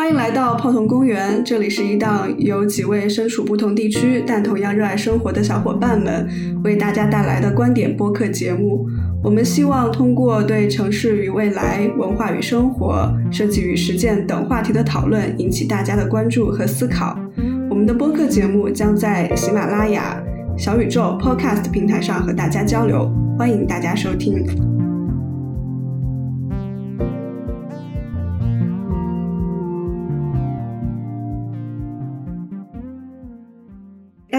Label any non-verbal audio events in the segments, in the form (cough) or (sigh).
欢迎来到泡桐公园，这里是一档由几位身处不同地区但同样热爱生活的小伙伴们为大家带来的观点播客节目。我们希望通过对城市与未来、文化与生活、设计与实践等话题的讨论，引起大家的关注和思考。我们的播客节目将在喜马拉雅、小宇宙 Podcast 平台上和大家交流，欢迎大家收听。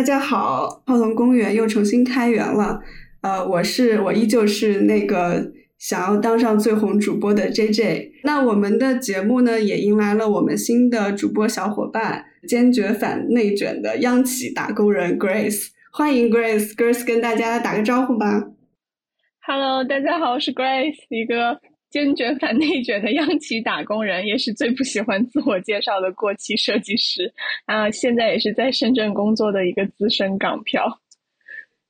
大家好，泡桐公园又重新开园了。呃，我是我依旧是那个想要当上最红主播的 J J。那我们的节目呢，也迎来了我们新的主播小伙伴，坚决反内卷的央企打工人 Grace。欢迎 Grace，Grace 跟大家打个招呼吧。Hello，大家好，我是 Grace，一个坚决反内卷的央企打工人，也是最不喜欢自我介绍的过气设计师啊。现在也是在深圳工作的一个资深港漂。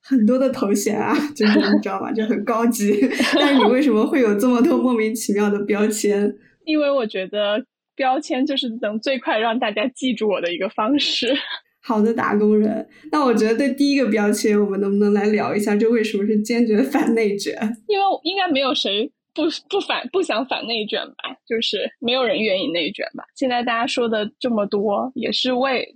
很多的头衔啊，(laughs) 就是你知道吗？就很高级。(laughs) 但是你为什么会有这么多莫名其妙的标签？因为我觉得标签就是能最快让大家记住我的一个方式。(laughs) 好的打工人，那我觉得对第一个标签，我们能不能来聊一下，这为什么是坚决反内卷？因为应该没有谁不不反不想反内卷吧，就是没有人愿意内卷吧。现在大家说的这么多，也是为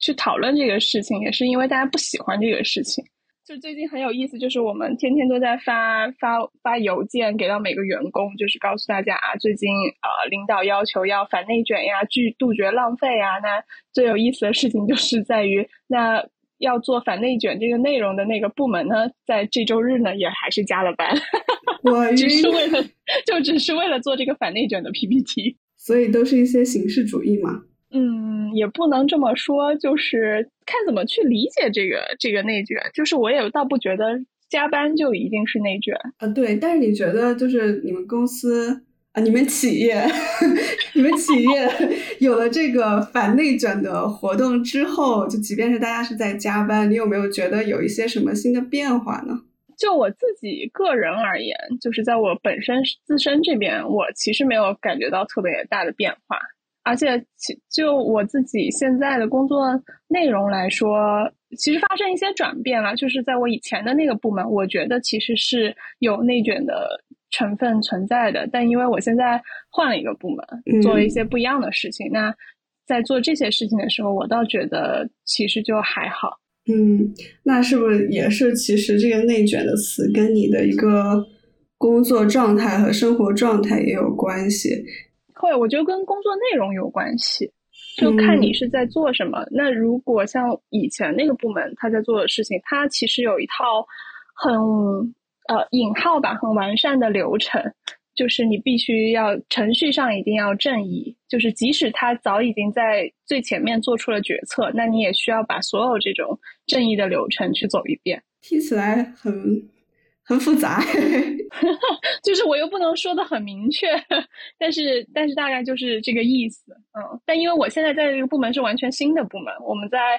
去讨论这个事情，也是因为大家不喜欢这个事情。就最近很有意思，就是我们天天都在发发发邮件给到每个员工，就是告诉大家啊，最近呃领导要求要反内卷呀，拒杜绝浪费呀。那最有意思的事情就是在于，那要做反内卷这个内容的那个部门呢，在这周日呢也还是加了班，(laughs) 我只是为了就只是为了做这个反内卷的 PPT，所以都是一些形式主义嘛。嗯，也不能这么说，就是看怎么去理解这个这个内卷。就是我也倒不觉得加班就一定是内卷啊。对，但是你觉得就是你们公司啊，你们企业，(laughs) 你们企业有了这个反内卷的活动之后，就即便是大家是在加班，你有没有觉得有一些什么新的变化呢？就我自己个人而言，就是在我本身自身这边，我其实没有感觉到特别大的变化。而且，其就我自己现在的工作内容来说，其实发生一些转变了。就是在我以前的那个部门，我觉得其实是有内卷的成分存在的。但因为我现在换了一个部门，做了一些不一样的事情，那在做这些事情的时候，我倒觉得其实就还好。嗯，那是不是也是其实这个内卷的词跟你的一个工作状态和生活状态也有关系？会，我觉得跟工作内容有关系，就看你是在做什么。那如果像以前那个部门他在做的事情，他其实有一套很呃引号吧，很完善的流程，就是你必须要程序上一定要正义，就是即使他早已经在最前面做出了决策，那你也需要把所有这种正义的流程去走一遍。听起来很。很复杂，(laughs) 就是我又不能说的很明确，但是但是大概就是这个意思，嗯。但因为我现在在这个部门是完全新的部门，我们在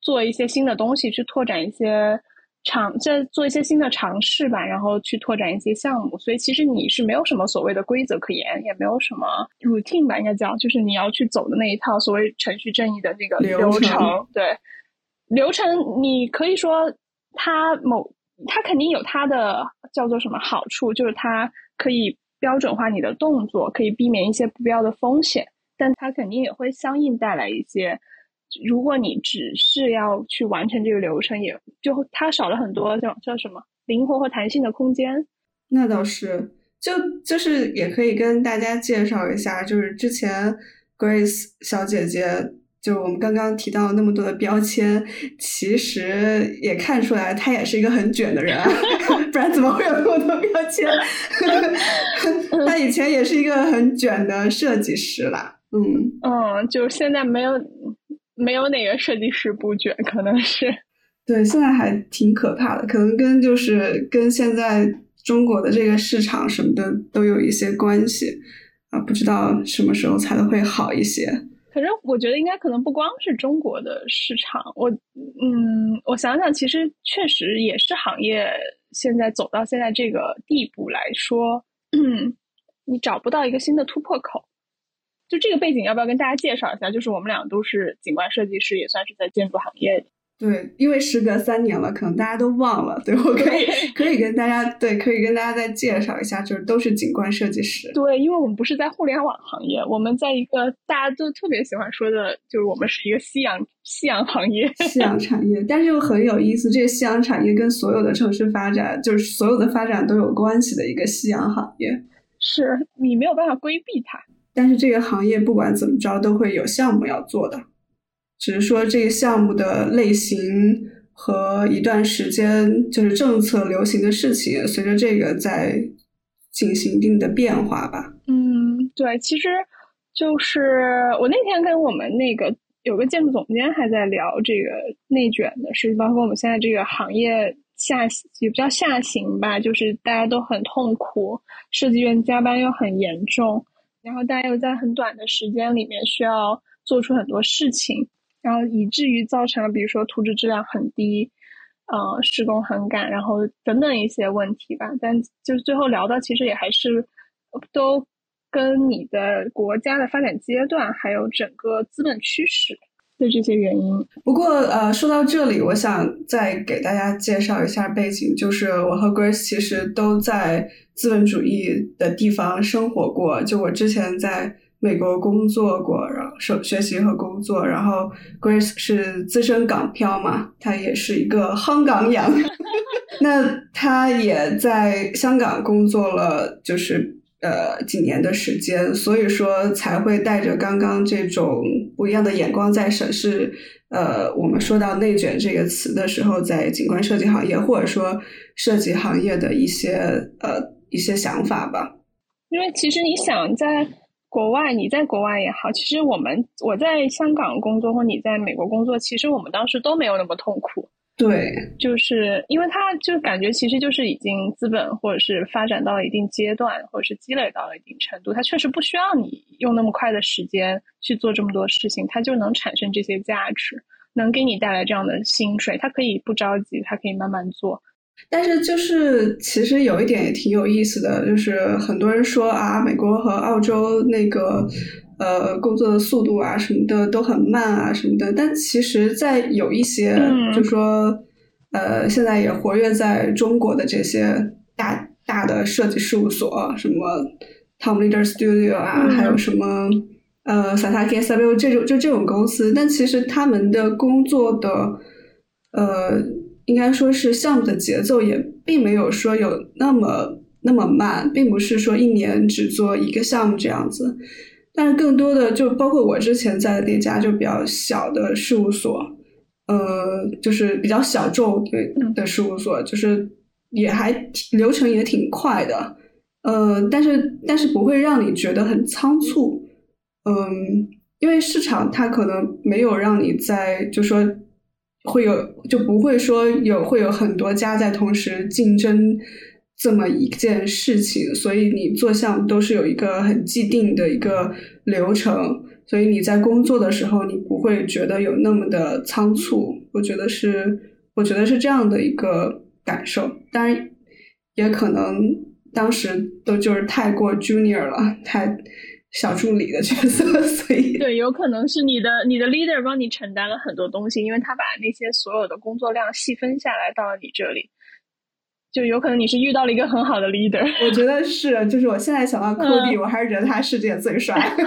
做一些新的东西，去拓展一些尝，在做一些新的尝试吧，然后去拓展一些项目。所以其实你是没有什么所谓的规则可言，也没有什么 routine 吧，应该叫，就是你要去走的那一套所谓程序正义的那个流程。对，流程你可以说它某。它肯定有它的叫做什么好处，就是它可以标准化你的动作，可以避免一些不必要的风险，但它肯定也会相应带来一些。如果你只是要去完成这个流程，也就它少了很多叫叫什么灵活和弹性的空间。那倒是，就就是也可以跟大家介绍一下，就是之前 Grace 小姐姐。就我们刚刚提到那么多的标签，其实也看出来她也是一个很卷的人，(laughs) 不然怎么会有那么多标签？(laughs) 她以前也是一个很卷的设计师啦，嗯嗯，就现在没有没有哪个设计师不卷，可能是对，现在还挺可怕的，可能跟就是跟现在中国的这个市场什么的都有一些关系啊，不知道什么时候才能会好一些。反正我觉得应该可能不光是中国的市场，我嗯，我想想，其实确实也是行业现在走到现在这个地步来说，嗯你找不到一个新的突破口。就这个背景要不要跟大家介绍一下？就是我们俩都是景观设计师，也算是在建筑行业里。对，因为时隔三年了，可能大家都忘了。对我可以可以跟大家对，可以跟大家再介绍一下，就是都是景观设计师。对，因为我们不是在互联网行业，我们在一个大家都特别喜欢说的，就是我们是一个夕阳夕阳行业，夕阳产业。但是又很有意思，这个夕阳产业跟所有的城市发展，就是所有的发展都有关系的一个夕阳行业。是你没有办法规避它，但是这个行业不管怎么着都会有项目要做的。只是说这个项目的类型和一段时间就是政策流行的事情，随着这个在进行一定的变化吧。嗯，对，其实就是我那天跟我们那个有个建筑总监还在聊这个内卷的事，包括我们现在这个行业下也比较下行吧，就是大家都很痛苦，设计院加班又很严重，然后大家又在很短的时间里面需要做出很多事情。然后以至于造成了，比如说图纸质量很低，呃，施工很赶，然后等等一些问题吧。但就是最后聊到，其实也还是都跟你的国家的发展阶段，还有整个资本趋势的这些原因。不过，呃，说到这里，我想再给大家介绍一下背景，就是我和 Grace 其实都在资本主义的地方生活过。就我之前在。美国工作过，然后学学习和工作，然后 Grace 是资深港漂嘛，她也是一个香港养，(laughs) 那她也在香港工作了，就是呃几年的时间，所以说才会带着刚刚这种不一样的眼光在审视，呃，我们说到内卷这个词的时候，在景观设计行业或者说设计行业的一些呃一些想法吧，因为其实你想在。国外，你在国外也好，其实我们我在香港工作或你在美国工作，其实我们当时都没有那么痛苦。对，就是因为他就感觉其实就是已经资本或者是发展到了一定阶段，或者是积累到了一定程度，它确实不需要你用那么快的时间去做这么多事情，它就能产生这些价值，能给你带来这样的薪水，它可以不着急，它可以慢慢做。但是就是其实有一点也挺有意思的，就是很多人说啊，美国和澳洲那个呃工作的速度啊什么的都很慢啊什么的。但其实，在有一些就说呃现在也活跃在中国的这些大大的设计事务所，什么 Tom Leader Studio 啊，还有什么呃 Satake s a b i o 这种就这种公司，但其实他们的工作的呃。应该说是项目的节奏也并没有说有那么那么慢，并不是说一年只做一个项目这样子。但是更多的就包括我之前在的那家就比较小的事务所，呃，就是比较小众的事务所，就是也还流程也挺快的，呃，但是但是不会让你觉得很仓促，嗯，因为市场它可能没有让你在就说。会有就不会说有会有很多家在同时竞争这么一件事情，所以你做项目都是有一个很既定的一个流程，所以你在工作的时候你不会觉得有那么的仓促。我觉得是，我觉得是这样的一个感受。当然，也可能当时都就是太过 junior 了，太。小助理的角色，所以对，有可能是你的你的 leader 帮你承担了很多东西，因为他把那些所有的工作量细分下来到了你这里，就有可能你是遇到了一个很好的 leader。(laughs) 我觉得是，就是我现在想到科比，我还是觉得他世界最帅。(laughs)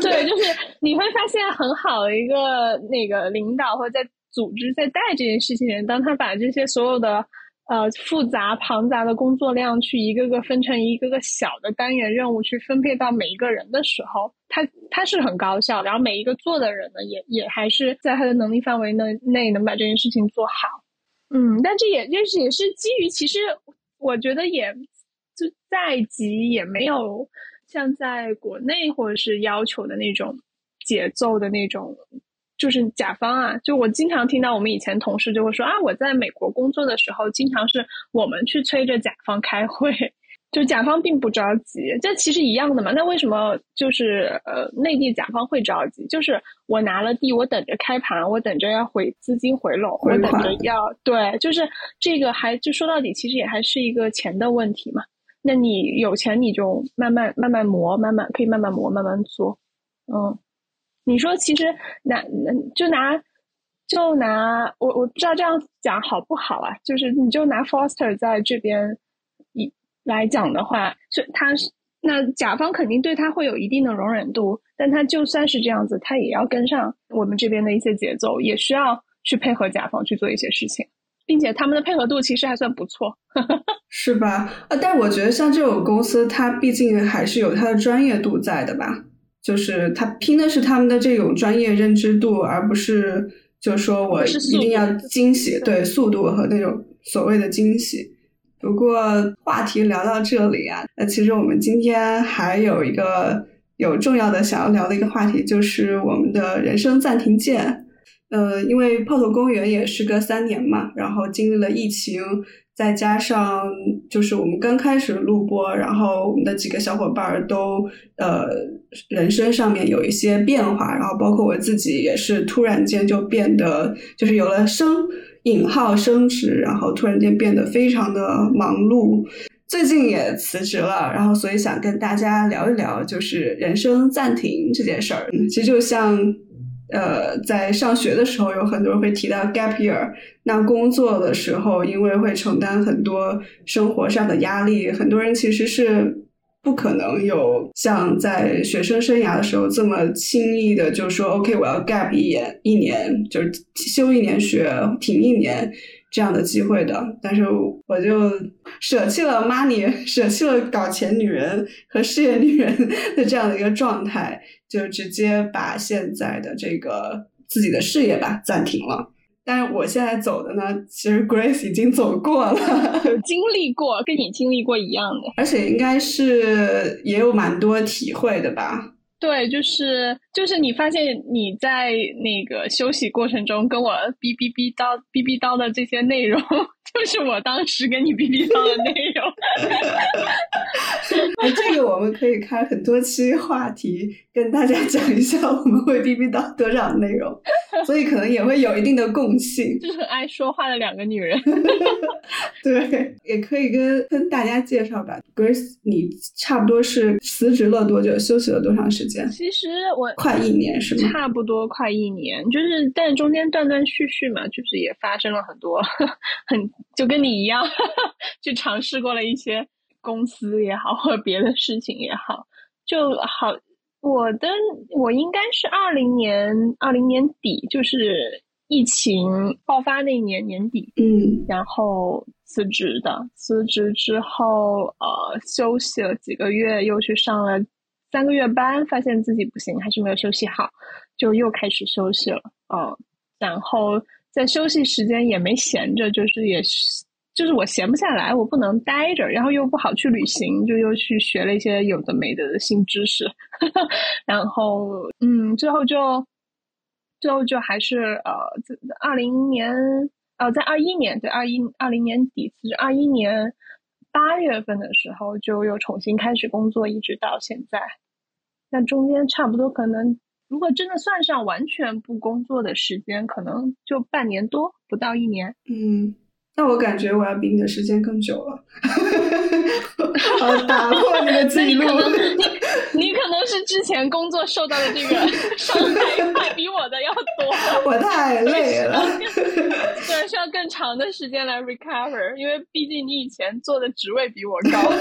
对，就是你会发现很好的一个那个领导或者在组织在带这件事情人，当他把这些所有的。呃，复杂庞杂的工作量去一个个分成一个个小的单元任务去分配到每一个人的时候，他他是很高效，然后每一个做的人呢，也也还是在他的能力范围内内能把这件事情做好。嗯，但这也就是也是基于其实我觉得也就在即也没有像在国内或者是要求的那种节奏的那种。就是甲方啊，就我经常听到我们以前同事就会说啊，我在美国工作的时候，经常是我们去催着甲方开会，就甲方并不着急，这其实一样的嘛。那为什么就是呃内地甲方会着急？就是我拿了地，我等着开盘，我等着要回资金回笼，我等着要对，就是这个还就说到底，其实也还是一个钱的问题嘛。那你有钱你就慢慢慢慢磨，慢慢可以慢慢磨，慢慢做。嗯，你说其实拿就拿就拿我我不知道这样讲好不好啊？就是你就拿 Foster 在这边一来讲的话，是他是那甲方肯定对他会有一定的容忍度，但他就算是这样子，他也要跟上我们这边的一些节奏，也需要去配合甲方去做一些事情。并且他们的配合度其实还算不错，(laughs) 是吧？啊，但我觉得像这种公司，它毕竟还是有它的专业度在的吧？就是他拼的是他们的这种专业认知度，而不是就说我一定要惊喜，对速度和那种所谓的惊喜。不过话题聊到这里啊，那其实我们今天还有一个有重要的想要聊的一个话题，就是我们的人生暂停键。呃，因为炮头公园也时隔三年嘛，然后经历了疫情，再加上就是我们刚开始录播，然后我们的几个小伙伴都呃人生上面有一些变化，然后包括我自己也是突然间就变得就是有了生引号升职，然后突然间变得非常的忙碌，最近也辞职了，然后所以想跟大家聊一聊就是人生暂停这件事儿，其实就像。呃，在上学的时候，有很多人会提到 gap year。那工作的时候，因为会承担很多生活上的压力，很多人其实是不可能有像在学生生涯的时候这么轻易的就说 OK，我要 gap 一年，一年就是休一年学，停一年这样的机会的。但是我就舍弃了 money，(laughs) 舍弃了搞钱女人和事业女人 (laughs) 的这样的一个状态。就直接把现在的这个自己的事业吧暂停了，但是我现在走的呢，其实 Grace 已经走过了，(laughs) 经历过，跟你经历过一样的，而且应该是也有蛮多体会的吧。对，就是就是你发现你在那个休息过程中跟我哔哔哔叨哔哔叨的这些内容，(laughs) 就是我当时跟你哔哔叨的内容。(laughs) 哎，这个我们可以开很多期话题，跟大家讲一下我们会哔哔到多少内容，所以可能也会有一定的共性。就是很爱说话的两个女人。(laughs) 对，也可以跟跟大家介绍吧，Grace，你差不多是辞职了多久，休息了多长时间？其实我快一年是吗？差不多快一年，就是但中间断断续续嘛，就是也发生了很多，很就跟你一样，去尝试过了一些公司也好，或者别的事情也好，就好。我的我应该是二零年二零年底，就是疫情爆发那年年底，嗯，然后辞职的。辞职之后，呃，休息了几个月，又去上了。三个月班，发现自己不行，还是没有休息好，就又开始休息了。嗯，然后在休息时间也没闲着，就是也是，就是我闲不下来，我不能待着，然后又不好去旅行，就又去学了一些有的没的新知识。(laughs) 然后，嗯，最后就，最后就还是呃，二零年，呃，在二一年，对，二一二零年底，是二一年。八月份的时候就又重新开始工作，一直到现在。那中间差不多可能，如果真的算上完全不工作的时间，可能就半年多，不到一年。嗯。那我感觉我要比你的时间更久了，(laughs) 打破你的记录。(laughs) 你你可能是之前工作受到的这个伤害，(laughs) 快比我的要多。我太累了，对，需要更长的时间来 recover，因为毕竟你以前做的职位比我高。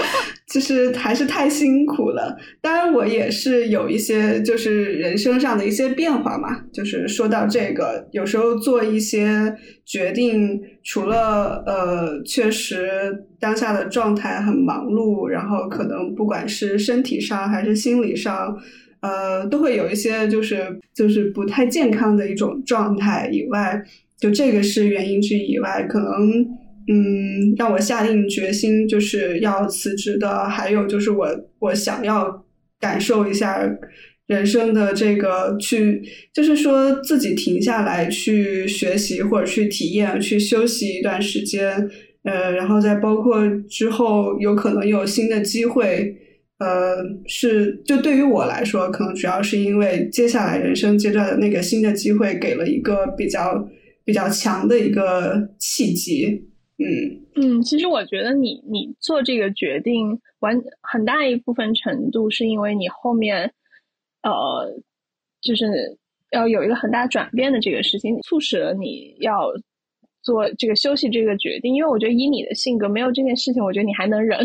(laughs) 其实还是太辛苦了。当然，我也是有一些就是人生上的一些变化嘛。就是说到这个，有时候做一些决定。除了呃，确实当下的状态很忙碌，然后可能不管是身体上还是心理上，呃，都会有一些就是就是不太健康的一种状态以外，就这个是原因之一以外，可能嗯，让我下定决心就是要辞职的，还有就是我我想要感受一下。人生的这个去，就是说自己停下来去学习或者去体验、去休息一段时间，呃，然后再包括之后有可能有新的机会，呃，是就对于我来说，可能主要是因为接下来人生阶段的那个新的机会给了一个比较比较强的一个契机，嗯嗯，其实我觉得你你做这个决定，完很大一部分程度是因为你后面，呃，就是要有一个很大转变的这个事情，促使了你要做这个休息这个决定。因为我觉得以你的性格，没有这件事情，我觉得你还能忍。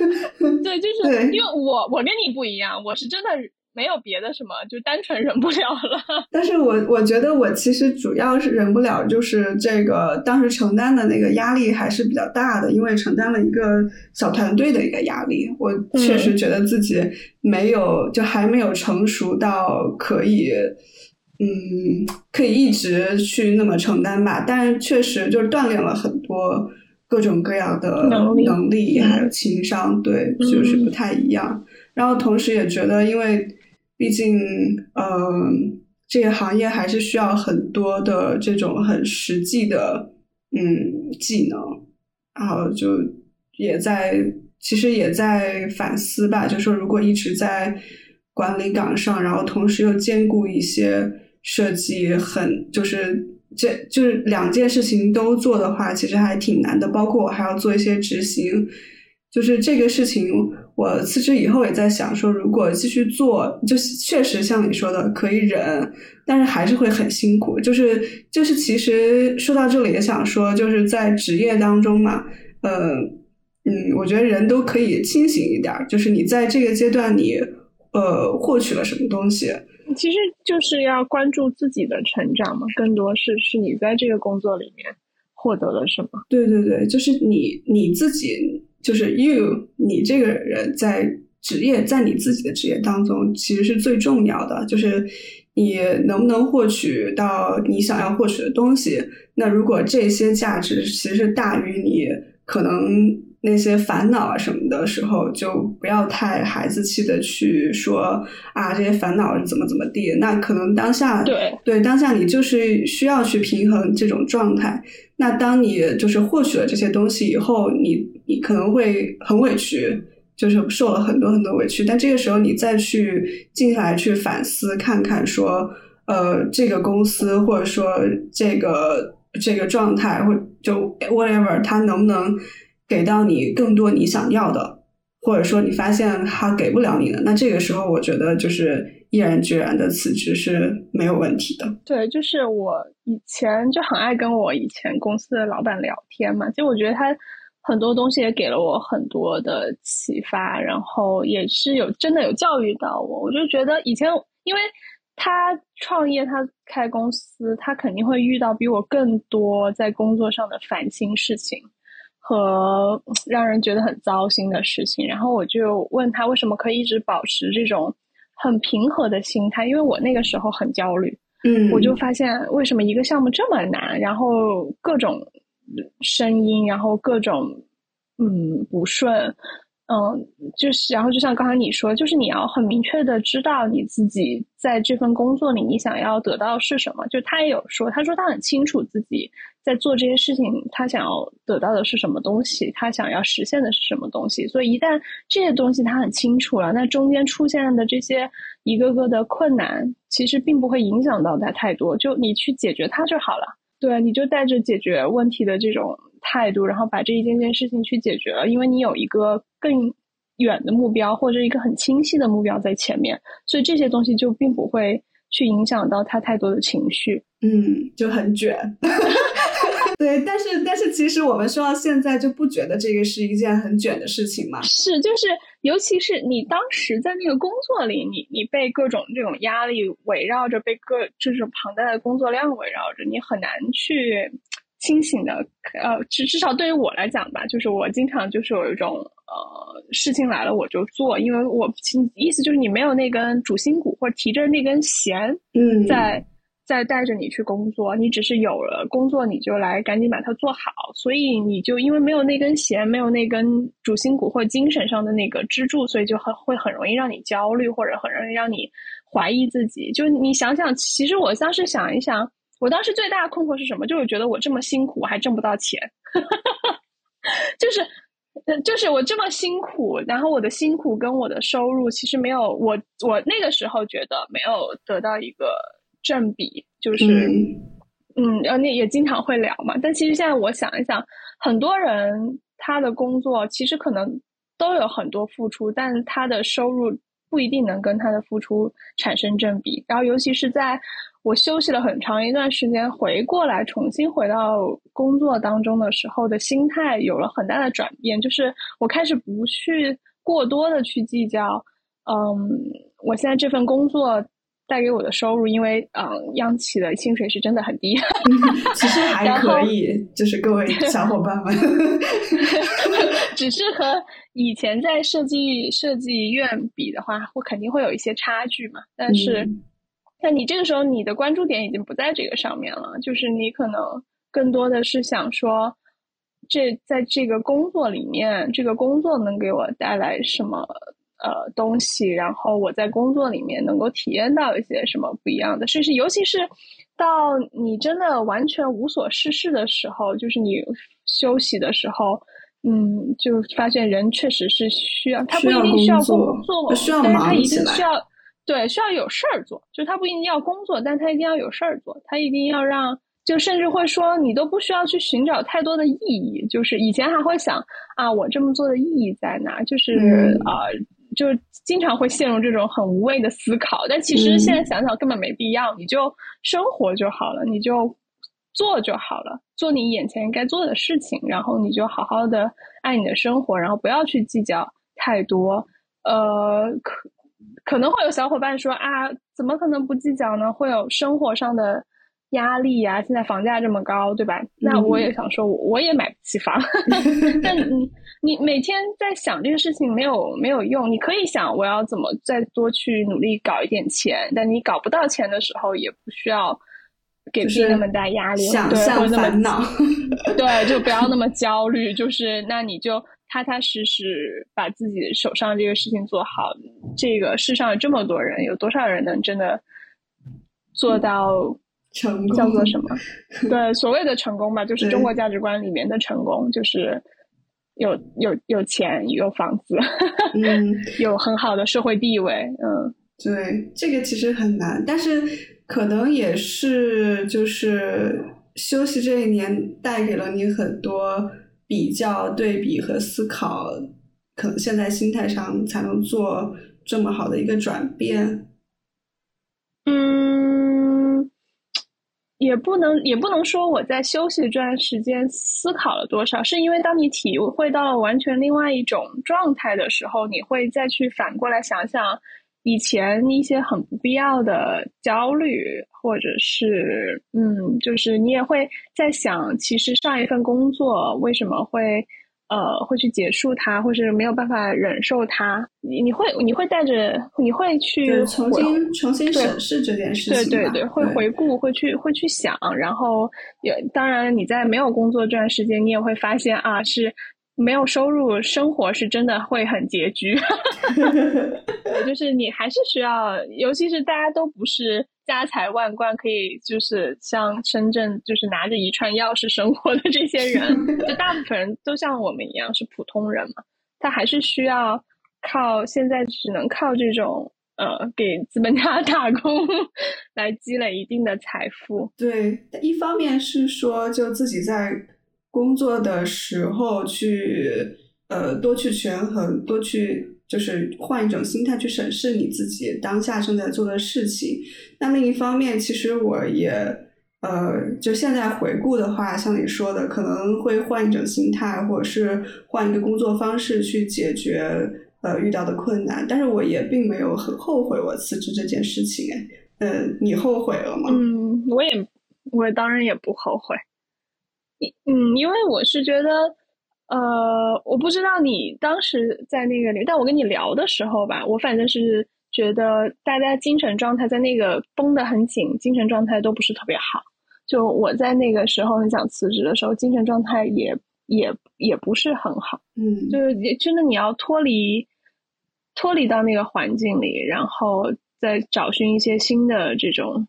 (laughs) 对，就是因为我我跟你不一样，我是真的。没有别的什么，就单纯忍不了了。(laughs) 但是我我觉得我其实主要是忍不了，就是这个当时承担的那个压力还是比较大的，因为承担了一个小团队的一个压力。我确实觉得自己没有，就还没有成熟到可以，嗯，可以一直去那么承担吧。但是确实就是锻炼了很多各种各样的能力，还有情商，对，就是不太一样。然后同时也觉得，因为毕竟，嗯，这个行业还是需要很多的这种很实际的，嗯，技能。然后就也在，其实也在反思吧，就说如果一直在管理岗上，然后同时又兼顾一些设计，很就是这就是两件事情都做的话，其实还挺难的。包括我还要做一些执行，就是这个事情。我辞职以后也在想说，如果继续做，就确实像你说的可以忍，但是还是会很辛苦。就是就是，其实说到这里也想说，就是在职业当中嘛，呃，嗯，我觉得人都可以清醒一点。就是你在这个阶段，你呃获取了什么东西，其实就是要关注自己的成长嘛，更多是是你在这个工作里面获得了什么。对对对，就是你你自己。就是 you，你这个人在职业，在你自己的职业当中，其实是最重要的。就是你能不能获取到你想要获取的东西。那如果这些价值其实是大于你可能那些烦恼啊什么的时候，就不要太孩子气的去说啊这些烦恼是怎么怎么地。那可能当下对对当下你就是需要去平衡这种状态。那当你就是获取了这些东西以后，你你可能会很委屈，就是受了很多很多委屈。但这个时候你再去静下来去反思，看看说，呃，这个公司或者说这个这个状态，或就 whatever，它能不能给到你更多你想要的，或者说你发现它给不了你的，那这个时候我觉得就是。毅然决然的辞职是没有问题的。对，就是我以前就很爱跟我以前公司的老板聊天嘛，就我觉得他很多东西也给了我很多的启发，然后也是有真的有教育到我。我就觉得以前，因为他创业，他开公司，他肯定会遇到比我更多在工作上的烦心事情和让人觉得很糟心的事情。然后我就问他，为什么可以一直保持这种。很平和的心态，因为我那个时候很焦虑，嗯，我就发现为什么一个项目这么难，然后各种声音，然后各种嗯不顺。嗯，就是，然后就像刚才你说，就是你要很明确的知道你自己在这份工作里你想要得到是什么。就他也有说，他说他很清楚自己在做这些事情，他想要得到的是什么东西，他想要实现的是什么东西。所以一旦这些东西他很清楚了，那中间出现的这些一个个的困难，其实并不会影响到他太多。就你去解决它就好了。对，你就带着解决问题的这种。态度，然后把这一件件事情去解决了，因为你有一个更远的目标或者一个很清晰的目标在前面，所以这些东西就并不会去影响到他太多的情绪。嗯，就很卷。(laughs) 对，但是但是其实我们说到现在就不觉得这个是一件很卷的事情嘛？是，就是尤其是你当时在那个工作里，你你被各种这种压力围绕着，被各这种庞大的工作量围绕着，你很难去。清醒的，呃，至至少对于我来讲吧，就是我经常就是有一种，呃，事情来了我就做，因为我意思就是你没有那根主心骨或者提着那根弦，嗯，在在带着你去工作，你只是有了工作你就来赶紧把它做好，所以你就因为没有那根弦，没有那根主心骨或精神上的那个支柱，所以就很会很容易让你焦虑，或者很容易让你怀疑自己。就你想想，其实我当时想一想。我当时最大的困惑是什么？就是觉得我这么辛苦，还挣不到钱，(laughs) 就是，就是我这么辛苦，然后我的辛苦跟我的收入其实没有我，我那个时候觉得没有得到一个正比，就是嗯，然后那也经常会聊嘛。但其实现在我想一想，很多人他的工作其实可能都有很多付出，但他的收入不一定能跟他的付出产生正比。然后尤其是在我休息了很长一段时间，回过来重新回到工作当中的时候的心态有了很大的转变，就是我开始不去过多的去计较，嗯，我现在这份工作。带给我的收入，因为嗯，央企的薪水是真的很低，其实还可以，就是各位 (laughs) 小伙伴们，(laughs) 只是和以前在设计设计院比的话，会肯定会有一些差距嘛。但是，那你这个时候你的关注点已经不在这个上面了，就是你可能更多的是想说，这在这个工作里面，这个工作能给我带来什么？呃，东西，然后我在工作里面能够体验到一些什么不一样的，甚至尤其是到你真的完全无所事事的时候，就是你休息的时候，嗯，就发现人确实是需要，他不一定需要工作，需要他一定需要对，需要有事儿做，就他不一定要工作，但他一定要有事儿做，他一定要让，就甚至会说，你都不需要去寻找太多的意义，就是以前还会想啊，我这么做的意义在哪？就是啊。就经常会陷入这种很无谓的思考，但其实现在想想根本没必要，你就生活就好了，你就做就好了，做你眼前该做的事情，然后你就好好的爱你的生活，然后不要去计较太多。呃，可可能会有小伙伴说啊，怎么可能不计较呢？会有生活上的压力呀，现在房价这么高，对吧？那我也想说，我也买不起房，(laughs) 但你。你每天在想这个事情没有没有用，你可以想我要怎么再多去努力搞一点钱，但你搞不到钱的时候也不需要给自己那么大压力，想象烦恼，(laughs) 对，就不要那么焦虑，就是那你就踏踏实实把自己手上这个事情做好。这个世上有这么多人，有多少人能真的做到成功？叫做什么？(laughs) 对，所谓的成功吧，就是中国价值观里面的成功，就是。有有有钱有房子，嗯，(laughs) 有很好的社会地位，嗯，对，这个其实很难，但是可能也是就是休息这一年带给了你很多比较、对比和思考，可能现在心态上才能做这么好的一个转变，嗯。也不能也不能说我在休息这段时间思考了多少，是因为当你体会到了完全另外一种状态的时候，你会再去反过来想想以前一些很不必要的焦虑，或者是嗯，就是你也会在想，其实上一份工作为什么会。呃，会去结束它，或是没有办法忍受它，你你会你会带着你会去重新重新审视这件事情，对对对，会回顾，会去会去想，然后也当然你在没有工作这段时间，你也会发现啊，是没有收入，生活是真的会很拮据，(laughs) 就是你还是需要，尤其是大家都不是。家财万贯，可以就是像深圳，就是拿着一串钥匙生活的这些人，(laughs) 就大部分人都像我们一样是普通人嘛。他还是需要靠现在只能靠这种呃给资本家 (laughs) 打工来积累一定的财富。对，一方面是说就自己在工作的时候去呃多去权衡，多去。就是换一种心态去审视你自己当下正在做的事情。那另一方面，其实我也呃，就现在回顾的话，像你说的，可能会换一种心态，或者是换一个工作方式去解决呃遇到的困难。但是我也并没有很后悔我辞职这件事情。哎，呃，你后悔了吗？嗯，我也，我当然也不后悔。嗯，因为我是觉得。呃，我不知道你当时在那个里，但我跟你聊的时候吧，我反正是觉得大家精神状态在那个绷得很紧，精神状态都不是特别好。就我在那个时候很想辞职的时候，精神状态也也也不是很好。嗯，就是真的你要脱离脱离到那个环境里，然后再找寻一些新的这种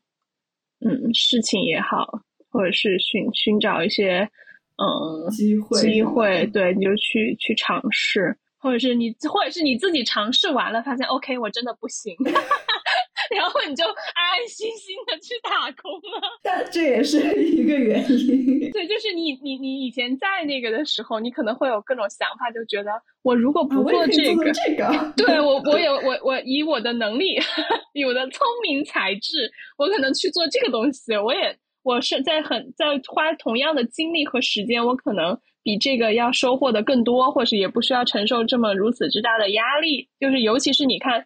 嗯事情也好，或者是寻寻找一些。嗯，机会机会，对，你就去去尝试，或者是你，或者是你自己尝试完了，发现 OK，我真的不行，(laughs) 然后你就安安心心的去打工了。(laughs) 但这也是一个原因。对，就是你你你以前在那个的时候，你可能会有各种想法，就觉得我如果不做这个，这个，对 (laughs) 我我有我我以我的能力，我的聪明才智，我可能去做这个东西，我也我是在很在花同样的精力和时间，我可能。比这个要收获的更多，或是也不需要承受这么如此之大的压力。就是尤其是你看，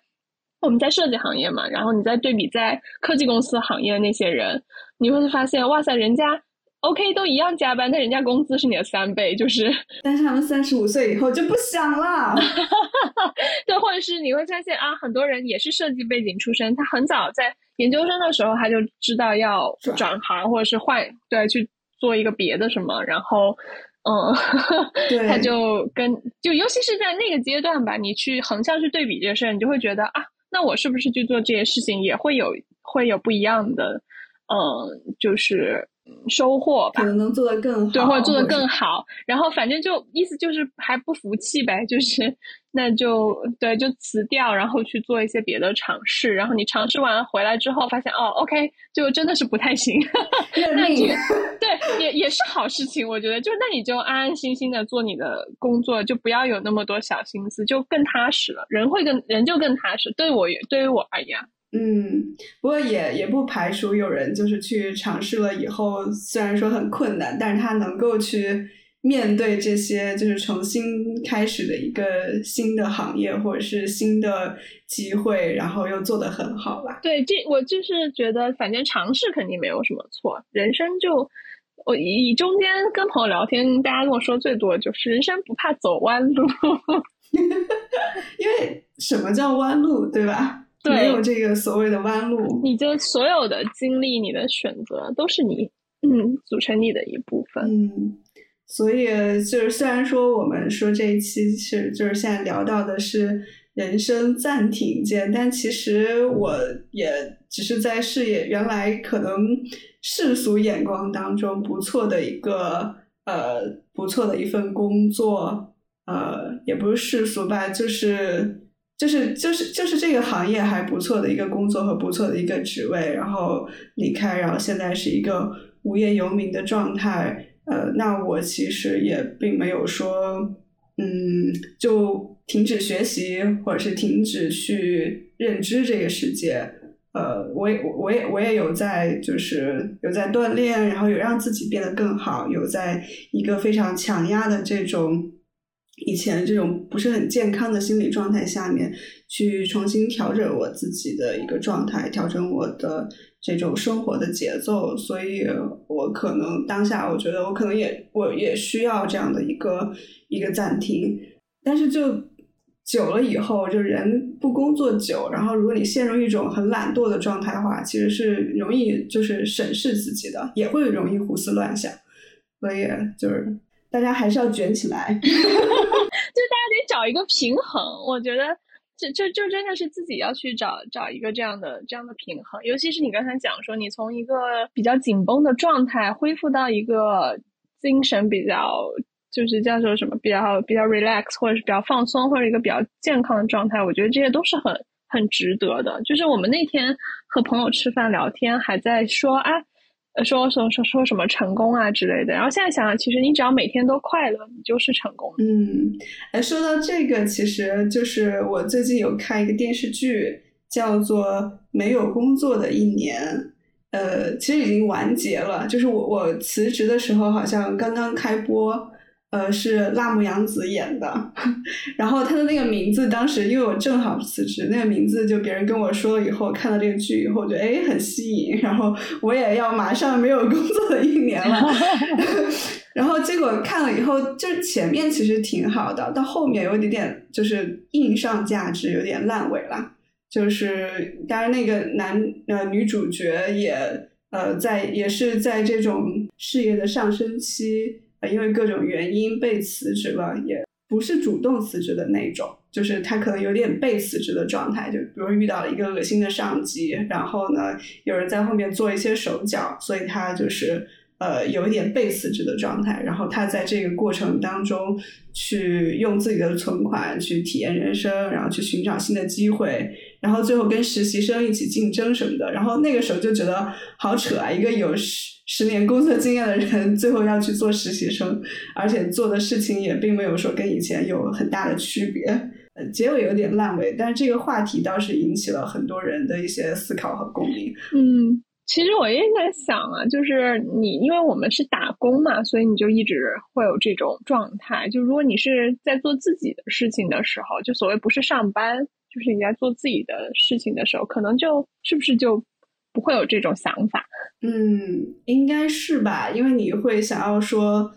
我们在设计行业嘛，然后你再对比在科技公司行业的那些人，你会发现，哇塞，人家 OK 都一样加班，但人家工资是你的三倍。就是，(laughs) 但是他们三十五岁以后就不想了。(laughs) 对，或者是你会发现啊，很多人也是设计背景出身，他很早在研究生的时候他就知道要转行，或者是换对去做一个别的什么，然后。嗯，(laughs) 他就跟就尤其是在那个阶段吧，你去横向去对比这个事儿，你就会觉得啊，那我是不是去做这些事情也会有会有不一样的，嗯，就是收获吧，可能能做得更好，对，或者做得更好。然后反正就意思就是还不服气呗，就是。那就对，就辞掉，然后去做一些别的尝试。然后你尝试完回来之后，发现哦，OK，就真的是不太行。(laughs) 那你对也也是好事情，我觉得。就那你就安安心心的做你的工作，就不要有那么多小心思，就更踏实了。人会更人就更踏实。对我对于我而言，嗯，不过也也不排除有人就是去尝试了以后，虽然说很困难，但是他能够去。面对这些就是重新开始的一个新的行业或者是新的机会，然后又做得很好吧？对，这我就是觉得，反正尝试肯定没有什么错。人生就我以中间跟朋友聊天，大家跟我说最多就是人生不怕走弯路，(laughs) 因为什么叫弯路，对吧？对，没有这个所谓的弯路，你就所有的经历、你的选择都是你嗯组成你的一部分，嗯。所以就是，虽然说我们说这一期是就是现在聊到的是人生暂停键，但其实我也只是在事业原来可能世俗眼光当中不错的一个呃不错的一份工作，呃也不是世俗吧，就是就是就是就是这个行业还不错的一个工作和不错的一个职位，然后离开，然后现在是一个无业游民的状态。呃，那我其实也并没有说，嗯，就停止学习，或者是停止去认知这个世界。呃，我也我也我也有在，就是有在锻炼，然后有让自己变得更好，有在一个非常强压的这种以前这种不是很健康的心理状态下面，去重新调整我自己的一个状态，调整我的。这种生活的节奏，所以我可能当下，我觉得我可能也我也需要这样的一个一个暂停。但是就久了以后，就人不工作久，然后如果你陷入一种很懒惰的状态的话，其实是容易就是审视自己的，也会容易胡思乱想。所以就是大家还是要卷起来，(laughs) 就大家得找一个平衡。我觉得。就就就真的是自己要去找找一个这样的这样的平衡，尤其是你刚才讲说，你从一个比较紧绷的状态恢复到一个精神比较就是叫做什么比较比较 relax 或者是比较放松或者一个比较健康的状态，我觉得这些都是很很值得的。就是我们那天和朋友吃饭聊天，还在说啊。说说说说什么成功啊之类的，然后现在想想，其实你只要每天都快乐，你就是成功。嗯，哎，说到这个，其实就是我最近有看一个电视剧，叫做《没有工作的一年》，呃，其实已经完结了，就是我我辞职的时候好像刚刚开播。呃，是辣目洋子演的，(laughs) 然后他的那个名字，当时因为我正好辞职，那个名字就别人跟我说了以后，看到这个剧以后，觉得哎很吸引，然后我也要马上没有工作的一年了，(laughs) 然后结果看了以后，就是前面其实挺好的，到后面有一点点就是硬上价值，有点烂尾了，就是当然那个男呃女主角也呃在也是在这种事业的上升期。因为各种原因被辞职了，也不是主动辞职的那种，就是他可能有点被辞职的状态，就比如遇到了一个恶心的上级，然后呢，有人在后面做一些手脚，所以他就是呃有一点被辞职的状态，然后他在这个过程当中去用自己的存款去体验人生，然后去寻找新的机会，然后最后跟实习生一起竞争什么的，然后那个时候就觉得好扯啊，一个有十十年工作经验的人，最后要去做实习生，而且做的事情也并没有说跟以前有很大的区别，呃，结尾有点烂尾，但是这个话题倒是引起了很多人的一些思考和共鸣。嗯，其实我也在想啊，就是你，因为我们是打工嘛，所以你就一直会有这种状态。就如果你是在做自己的事情的时候，就所谓不是上班，就是你在做自己的事情的时候，可能就是不是就。不会有这种想法，嗯，应该是吧，因为你会想要说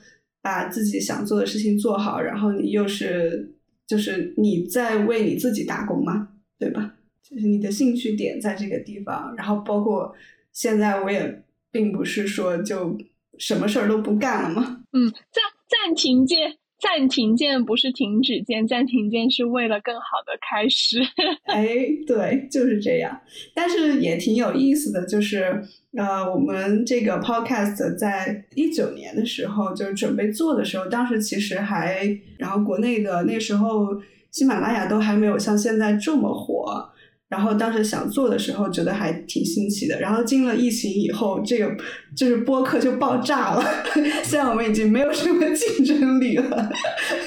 把自己想做的事情做好，然后你又是就是你在为你自己打工嘛，对吧？就是你的兴趣点在这个地方，然后包括现在我也并不是说就什么事儿都不干了嘛，嗯，暂暂停键。暂停键不是停止键，暂停键是为了更好的开始。(laughs) 哎，对，就是这样。但是也挺有意思的，就是呃，我们这个 podcast 在一九年的时候就是准备做的时候，当时其实还，然后国内的那时候喜马拉雅都还没有像现在这么火。然后当时想做的时候，觉得还挺新奇的。然后进了疫情以后，这个就是播客就爆炸了。(laughs) 现在我们已经没有什么竞争力了，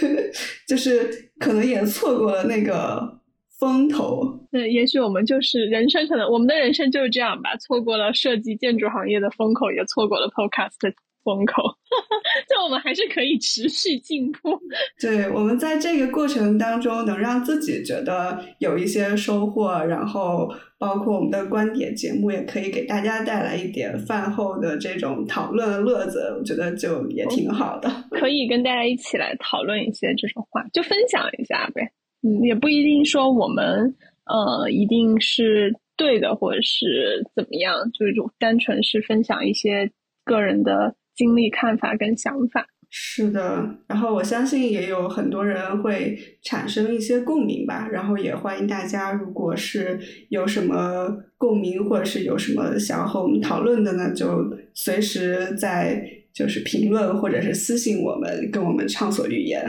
(laughs) 就是可能也错过了那个风头。对，也许我们就是人生，可能我们的人生就是这样吧，错过了设计建筑行业的风口，也错过了 Podcast 的。风口，(laughs) 就我们还是可以持续进步。(laughs) 对，我们在这个过程当中，能让自己觉得有一些收获，然后包括我们的观点节目，也可以给大家带来一点饭后的这种讨论乐子，我觉得就也挺好的。可以跟大家一起来讨论一些这种话，就分享一下呗。嗯，也不一定说我们呃一定是对的，或者是怎么样，就是单纯是分享一些个人的。经历、看法跟想法是的，然后我相信也有很多人会产生一些共鸣吧。然后也欢迎大家，如果是有什么共鸣，或者是有什么想要和我们讨论的呢，就随时在就是评论或者是私信我们，跟我们畅所欲言。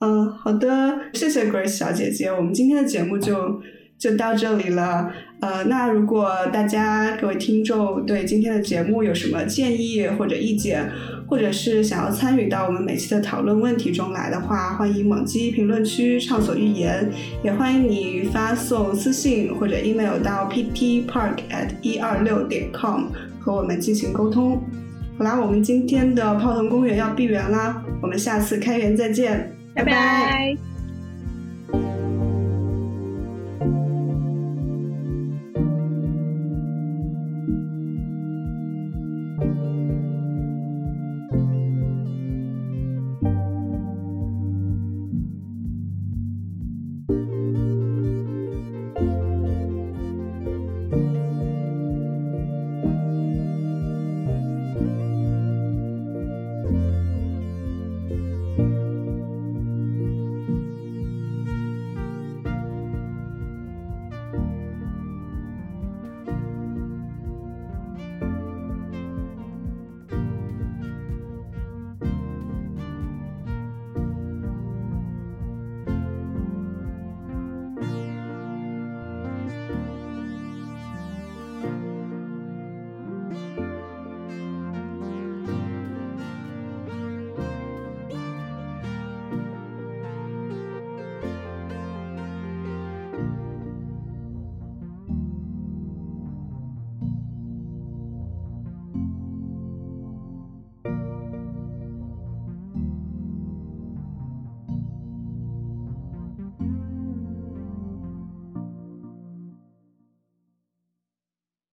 嗯，好的，谢谢 Grace 小姐姐，我们今天的节目就。就到这里了，呃，那如果大家各位听众对今天的节目有什么建议或者意见，或者是想要参与到我们每期的讨论问题中来的话，欢迎猛击评论区畅所欲言，也欢迎你发送私信或者 email 到 ptpark at 一二六点 com 和我们进行沟通。好啦，我们今天的泡腾公园要闭园啦，我们下次开园再见，拜拜。